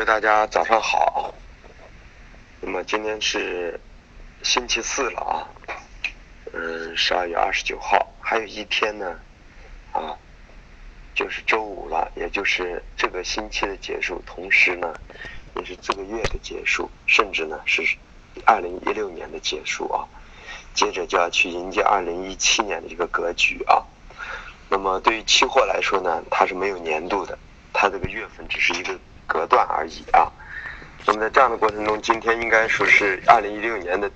位大家早上好。那么今天是星期四了啊，嗯，十二月二十九号，还有一天呢，啊，就是周五了，也就是这个星期的结束，同时呢，也是这个月的结束，甚至呢是二零一六年的结束啊。接着就要去迎接二零一七年的一个格局啊。那么对于期货来说呢，它是没有年度的，它这个月份只是一个隔断而已啊。那么在这样的过程中，今天应该说是二零一六年的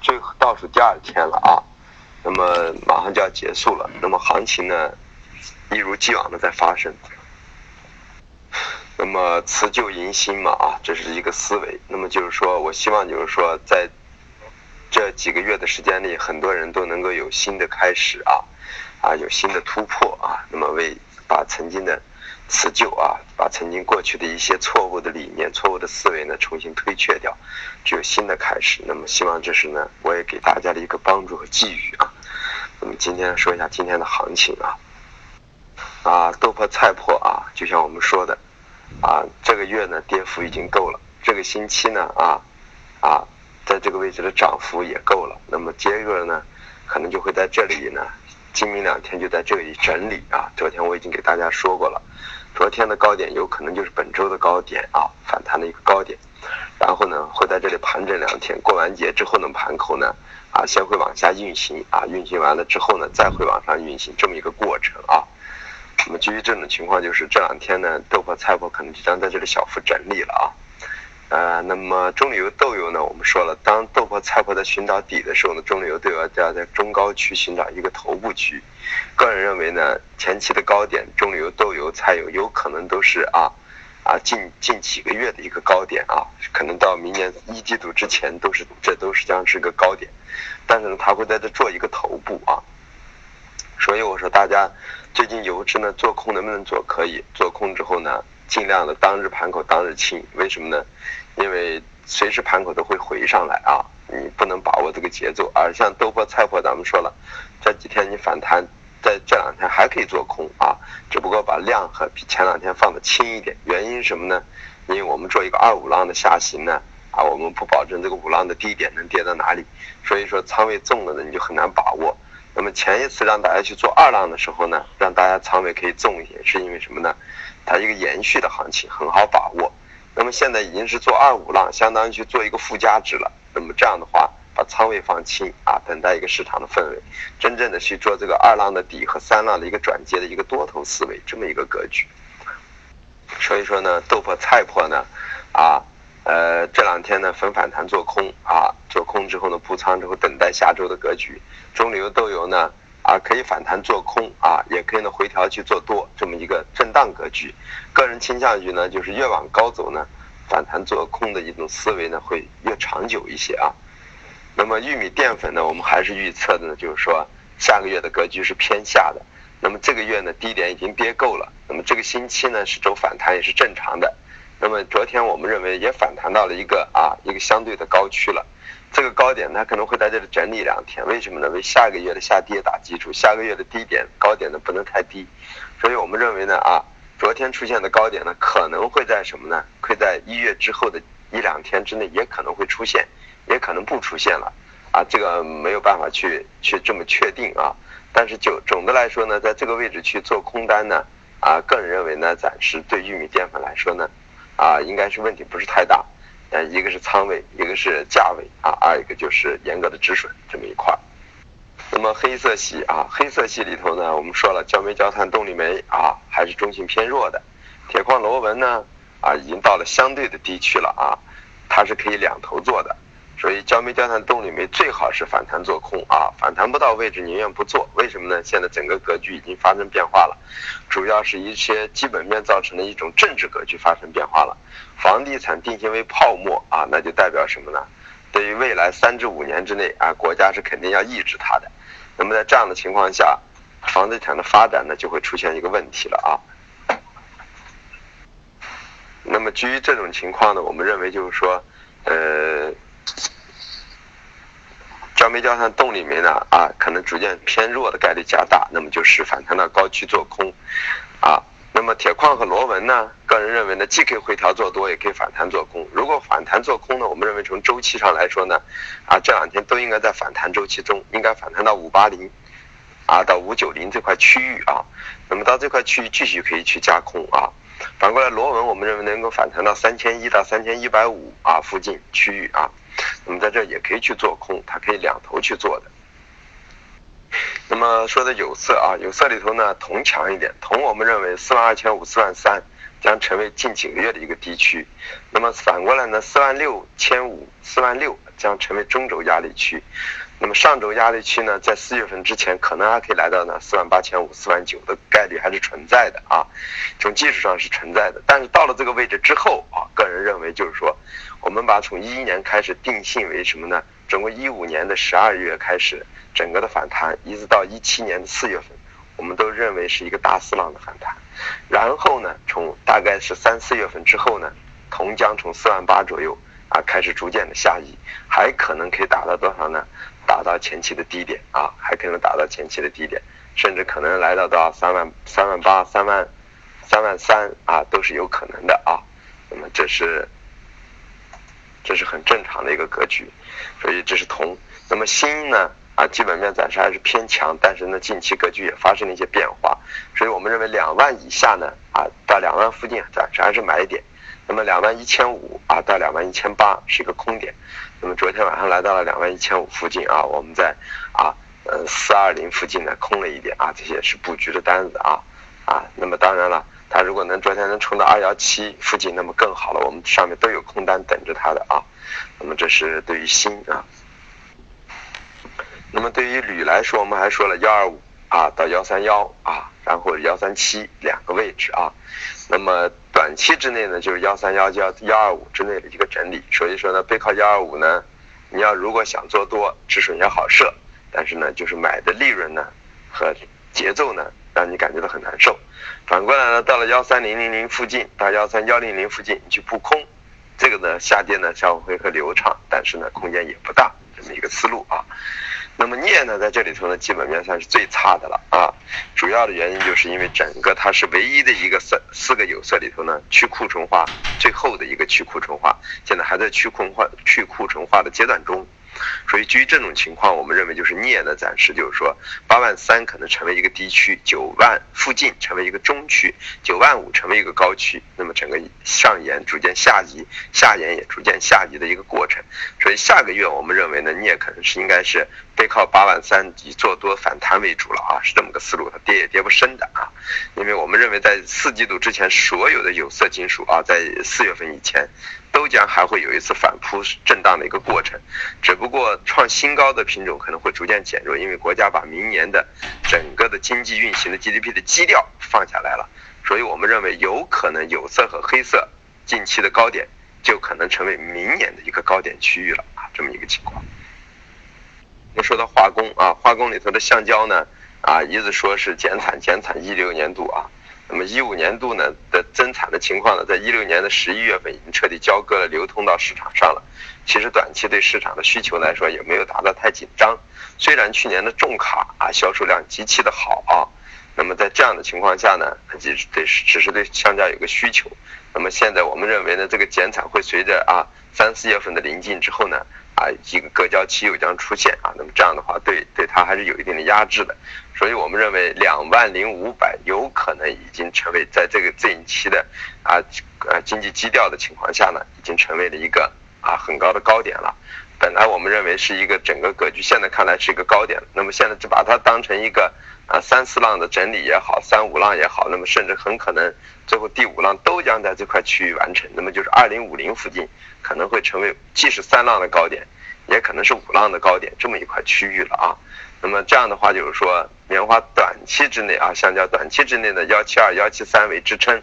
最倒数第二天了啊。那么马上就要结束了，那么行情呢一如既往的在发生。那么辞旧迎新嘛啊，这是一个思维。那么就是说我希望就是说在这几个月的时间里，很多人都能够有新的开始啊。啊，有新的突破啊，那么为把曾经的辞旧啊，把曾经过去的一些错误的理念、错误的思维呢，重新推却掉，就有新的开始。那么希望这是呢，我也给大家的一个帮助和寄语啊。那么今天说一下今天的行情啊，啊，豆粕菜粕啊，就像我们说的啊，这个月呢跌幅已经够了，这个星期呢啊啊，在这个位置的涨幅也够了，那么接着呢，可能就会在这里呢。今明两天就在这里整理啊！昨天我已经给大家说过了，昨天的高点有可能就是本周的高点啊，反弹的一个高点，然后呢会在这里盘整两天，过完节之后呢盘口呢啊先会往下运行啊，运行完了之后呢再会往上运行这么一个过程啊。那么基于这种情况，就是这两天呢豆粕菜粕可能即将在这里小幅整理了啊。呃，那么中旅游豆油呢？我们说了，当豆粕、菜粕在寻找底的时候呢，中旅游豆油要在中高区寻找一个头部区。个人认为呢，前期的高点，中旅游豆油、菜油有可能都是啊啊近近几个月的一个高点啊，可能到明年一季度之前都是这都是将是个高点，但是呢，它会在这做一个头部啊。所以我说大家最近油脂呢做空能不能做？可以做空之后呢？尽量的当日盘口当日清，为什么呢？因为随时盘口都会回上来啊，你不能把握这个节奏。而像豆粕、菜粕，咱们说了，这几天你反弹，在这两天还可以做空啊，只不过把量和比前两天放的轻一点。原因是什么呢？因为我们做一个二五浪的下行呢，啊，我们不保证这个五浪的低点能跌到哪里，所以说仓位重了呢，你就很难把握。那么前一次让大家去做二浪的时候呢，让大家仓位可以重一些，是因为什么呢？它一个延续的行情很好把握，那么现在已经是做二五浪，相当于去做一个附加值了。那么这样的话，把仓位放轻啊，等待一个市场的氛围，真正的去做这个二浪的底和三浪的一个转接的一个多头思维这么一个格局。所以说呢，豆粕、菜粕呢，啊，呃，这两天呢分反弹做空啊，做空之后呢补仓之后等待下周的格局。中旅游豆油呢。啊，可以反弹做空啊，也可以呢回调去做多，这么一个震荡格局。个人倾向于呢，就是越往高走呢，反弹做空的一种思维呢会越长久一些啊。那么玉米淀粉呢，我们还是预测的呢，就是说下个月的格局是偏下的。那么这个月呢低点已经跌够了，那么这个星期呢是走反弹也是正常的。那么昨天我们认为也反弹到了一个啊一个相对的高区了。这个高点它可能会在这里整理两天，为什么呢？为下个月的下跌打基础，下个月的低点高点呢不能太低，所以我们认为呢啊，昨天出现的高点呢可能会在什么呢？会在一月之后的一两天之内也可能会出现，也可能不出现了，啊，这个没有办法去去这么确定啊。但是就总的来说呢，在这个位置去做空单呢，啊，个人认为呢，暂时对玉米淀粉来说呢，啊，应该是问题不是太大。呃，一个是仓位，一个是价位啊，二一个就是严格的止损这么一块。那么黑色系啊，黑色系里头呢，我们说了焦煤、焦炭、动力煤啊，还是中性偏弱的。铁矿螺纹呢啊，已经到了相对的低区了啊，它是可以两头做的。所以焦煤、焦炭、动力煤最好是反弹做空啊，反弹不到位置宁愿不做。为什么呢？现在整个格局已经发生变化了，主要是一些基本面造成的一种政治格局发生变化了。房地产定性为泡沫啊，那就代表什么呢？对于未来三至五年之内啊，国家是肯定要抑制它的。那么在这样的情况下，房地产的发展呢就会出现一个问题了啊。那么基于这种情况呢，我们认为就是说，呃。焦煤、焦炭、动里面呢？啊，可能逐渐偏弱的概率加大，那么就是反弹到高区做空，啊，那么铁矿和螺纹呢？个人认为呢，既可以回调做多，也可以反弹做空。如果反弹做空呢，我们认为从周期上来说呢，啊，这两天都应该在反弹周期中，应该反弹到五八零，啊，到五九零这块区域啊。那么到这块区域继续可以去加空啊。反过来，螺纹我们认为能够反弹到三千一到三千一百五啊附近区域啊。那么在这也可以去做空，它可以两头去做的。那么说的有色啊，有色里头呢，铜强一点，铜我们认为四万二千五、四万三将成为近几个月的一个低区。那么反过来呢，四万六千五、四万六将成为中轴压力区。那么上轴压力区呢，在四月份之前可能还可以来到呢四万八千五、四万九的概率还是存在的啊，从技术上是存在的。但是到了这个位置之后啊，个人认为就是说，我们把从一一年开始定性为什么呢？整个一五年的十二月开始。整个的反弹，一直到一七年的四月份，我们都认为是一个大四浪的反弹。然后呢，从大概是三四月份之后呢，铜将从四万八左右啊开始逐渐的下移，还可能可以达到多少呢？打到前期的低点啊，还可能打到前期的低点，甚至可能来到到三万三万八、三万三万三啊，都是有可能的啊。那么这是这是很正常的一个格局，所以这是铜。那么锌呢？啊，基本面暂时还是偏强，但是呢，近期格局也发生了一些变化，所以我们认为两万以下呢，啊，到两万附近暂时还是买点，那么两万一千五啊到两万一千八是一个空点，那么昨天晚上来到了两万一千五附近啊，我们在啊呃四二零附近呢空了一点啊，这些是布局的单子啊啊，那么当然了，它如果能昨天能冲到二幺七附近，那么更好了，我们上面都有空单等着它的啊，那么这是对于新啊。那么对于铝来说，我们还说了幺二五啊到幺三幺啊，然后幺三七两个位置啊。那么短期之内呢，就是幺三幺幺幺二五之内的一个整理。所以说呢，背靠幺二五呢，你要如果想做多，止损也好设，但是呢，就是买的利润呢和节奏呢，让你感觉到很难受。反过来呢，到了幺三零零零附近到幺三幺零零附近，你去布空，这个呢下跌呢效果会很流畅，但是呢空间也不大，这么一个思路啊。那么镍呢，在这里头呢，基本面算是最差的了啊。主要的原因就是因为整个它是唯一的一个四四个有色里头呢，去库存化最后的一个去库存化，现在还在去库存化去库存化的阶段中。所以基于这种情况，我们认为就是镍呢，暂时就是说八万三可能成为一个低区，九万附近成为一个中区，九万五成为一个高区。那么整个上沿逐渐下移，下沿也逐渐下移的一个过程。所以下个月我们认为呢，镍可能是应该是背靠八万三以做多反弹为主了啊，是这么个思路，它跌也跌不深的啊。因为我们认为在四季度之前，所有的有色金属啊，在四月份以前。都将还会有一次反扑震荡的一个过程，只不过创新高的品种可能会逐渐减弱，因为国家把明年的整个的经济运行的 GDP 的基调放下来了，所以我们认为有可能有色和黑色近期的高点就可能成为明年的一个高点区域了啊，这么一个情况。那说到化工啊，化工里头的橡胶呢啊，一直说是减产减产一六年度啊。那么一五年度呢的增产的情况呢，在一六年的十一月份已经彻底交割了，流通到市场上了。其实短期对市场的需求来说也没有达到太紧张。虽然去年的重卡啊销售量极其的好啊，那么在这样的情况下呢，它只是对只是对商家有个需求。那么现在我们认为呢，这个减产会随着啊三四月份的临近之后呢。啊，一个隔交期又将出现啊，那么这样的话，对对它还是有一定的压制的，所以我们认为两万零五百有可能已经成为在这个这一期的啊呃经济基调的情况下呢，已经成为了一个啊很高的高点了。本来我们认为是一个整个格局，现在看来是一个高点，那么现在就把它当成一个啊三四浪的整理也好，三五浪也好，那么甚至很可能最后第五浪都将在这块区域完成，那么就是二零五零附近。可能会成为既是三浪的高点，也可能是五浪的高点这么一块区域了啊。那么这样的话，就是说棉花短期之内啊，橡胶短期之内的幺七二、幺七三为支撑，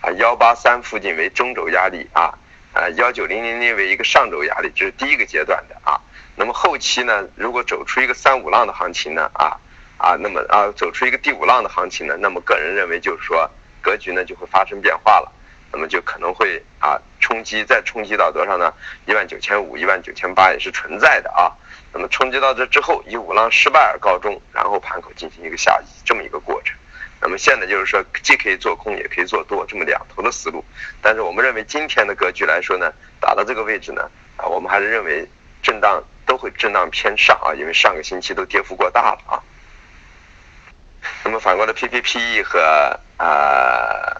啊幺八三附近为中轴压力啊，啊幺九零零零为一个上轴压力，这是第一个阶段的啊。那么后期呢，如果走出一个三五浪的行情呢，啊啊，那么啊走出一个第五浪的行情呢，那么个人认为就是说格局呢就会发生变化了。那么就可能会啊冲击，再冲击到多少呢？一万九千五、一万九千八也是存在的啊。那么冲击到这之后，以五浪失败而告终，然后盘口进行一个下移，这么一个过程。那么现在就是说，既可以做空，也可以做多，这么两头的思路。但是我们认为今天的格局来说呢，打到这个位置呢，啊，我们还是认为震荡都会震荡偏上啊，因为上个星期都跌幅过大了啊。那么反过来，PPPE 和啊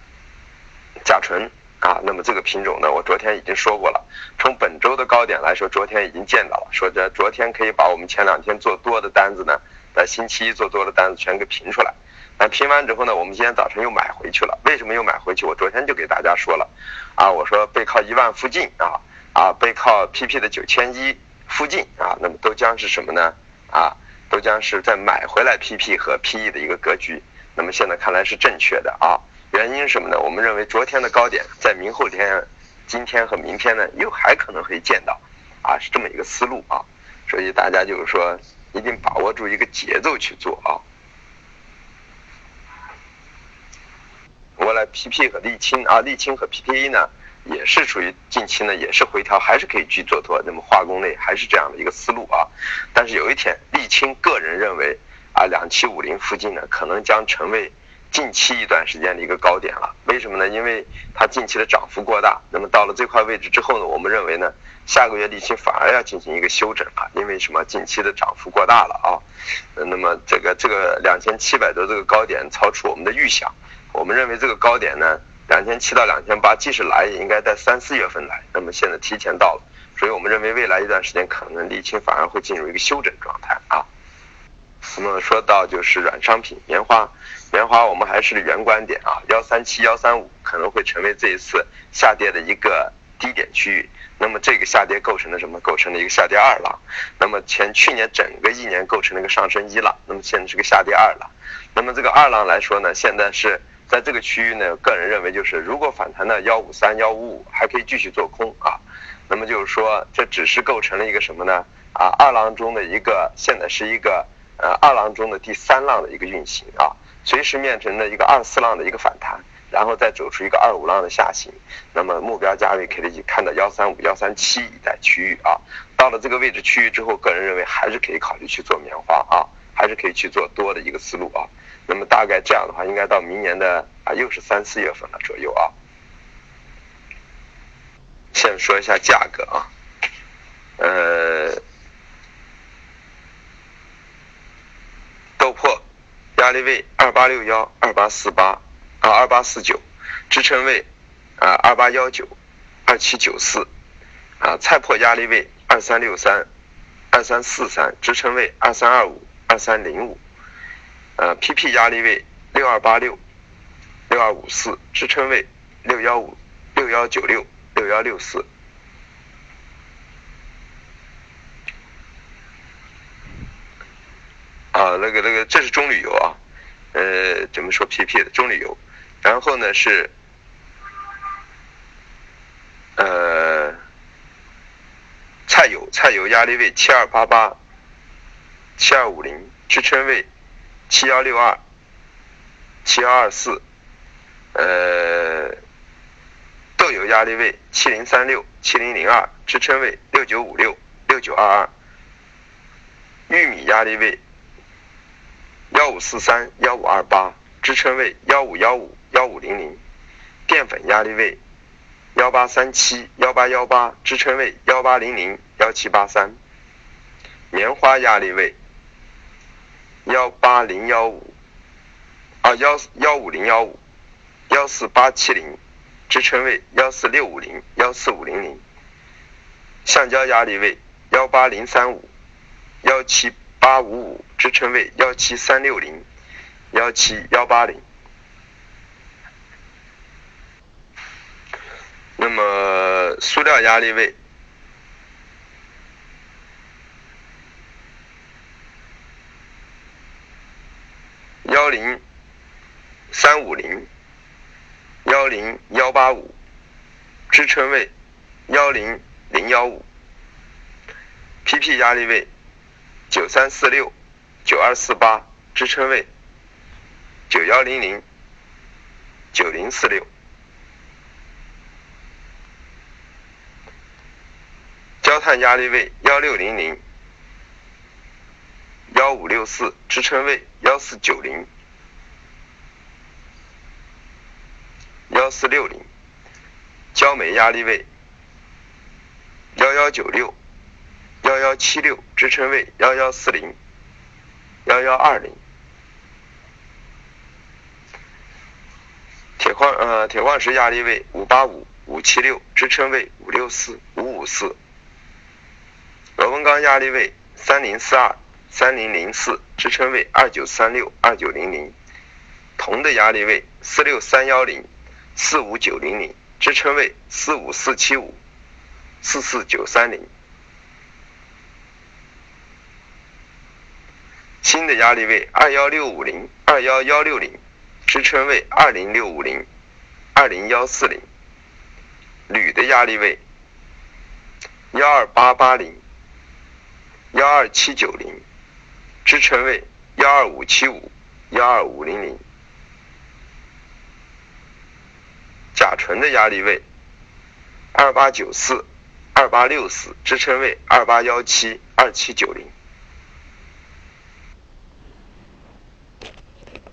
甲醇啊，那么这个品种呢，我昨天已经说过了。从本周的高点来说，昨天已经见到了，说这昨天可以把我们前两天做多的单子呢，在星期一做多的单子全给平出来。那平完之后呢，我们今天早晨又买回去了。为什么又买回去？我昨天就给大家说了，啊，我说背靠一万附近啊，啊，背靠 PP 的九千一附近啊，那么都将是什么呢？啊，都将是在买回来 PP 和 PE 的一个格局。那么现在看来是正确的啊。原因什么呢？我们认为昨天的高点在明后天、今天和明天呢，又还可能会见到，啊，是这么一个思路啊。所以大家就是说，一定把握住一个节奏去做啊。过来，PP 和沥青啊，沥青和 PPE 呢，也是属于近期呢，也是回调，还是可以去做多。那么化工类还是这样的一个思路啊。但是有一天，沥青个人认为啊，两七五零附近呢，可能将成为近期一段时间的一个高点了。为什么呢？因为它近期的涨幅过大。那么到了这块位置之后呢，我们认为呢，下个月沥青反而要进行一个休整了，因为什么？近期的涨幅过大了啊。那么这个这个两千七百多这个高点超出我们的预想。我们认为这个高点呢，两千七到两千八，即使来也应该在三四月份来。那么现在提前到了，所以我们认为未来一段时间可能沥青反而会进入一个休整状态那么说到就是软商品棉花，棉花我们还是原观点啊，幺三七幺三五可能会成为这一次下跌的一个低点区域。那么这个下跌构成了什么？构成了一个下跌二浪。那么前去年整个一年构成了一个上升一浪，那么现在是个下跌二浪。那么这个二浪来说呢，现在是。在这个区域呢，个人认为就是，如果反弹到幺五三、幺五五，还可以继续做空啊。那么就是说，这只是构成了一个什么呢？啊，二浪中的一个，现在是一个呃二浪中的第三浪的一个运行啊，随时面临的一个二四浪的一个反弹，然后再走出一个二五浪的下行。那么目标价位可以看到幺三五、幺三七一带区域啊。到了这个位置区域之后，个人认为还是可以考虑去做棉花啊，还是可以去做多的一个思路啊。那么大概这样的话，应该到明年的啊，又是三四月份了左右啊。先说一下价格啊，呃，豆粕压力位二八六幺、二八四八啊、二八四九，支撑位啊二八幺九、二七九四啊，菜粕压力位二三六三、二三四三，支撑位二三二五、二三零五。呃，PP 压力位六二八六、六二五四，支撑位六幺五、六幺九六、六幺六四。那个那个，这是中旅游啊，呃，怎么说 PP 的中旅游？然后呢是，呃，菜油菜油压力位七二八八、七二五零，支撑位。七幺六二，七幺二四，呃，豆油压力位七零三六，七零零二，支撑位六九五六，六九二二。玉米压力位五四三，幺五二八，支撑位幺五幺五，幺五零零。淀粉压力位幺八三七，幺八幺八，支撑位幺八零零，幺七八三。棉花压力位。幺八零幺五，啊幺幺五零幺五，幺四八七零，支撑位幺四六五零，幺四五零零。橡胶压力位幺八零三五，幺七八五五，支撑位幺七三六零，幺七幺八零。那么塑料压力位。幺零三五零，幺零幺八五，支撑位幺零零幺五，PP 压力位九三四六，九二四八，支撑位九幺零零，九零四六，焦炭压力位幺六零零。幺五六四支撑位幺四九零，幺四六零，焦煤压力位幺幺九六、幺幺七六，支撑位幺幺四零、幺幺二零。铁矿呃铁矿石压力位五八五、五七六，支撑位五六四、五五四。螺纹钢压力位三零四二、三零零四，支撑位二九三六、二九零零。铜的压力位四六三幺零、四五九零零，支撑位四五四七五、四四九三零。锌的压力位二幺六五零、二幺幺六零，支撑位二零六五零、二零幺四零。铝的压力位幺二八八零、幺二七九零，支撑位幺二五七五、幺二五零零。甲醇的压力位二八九四、二八六四，支撑位二八幺七、二七九零。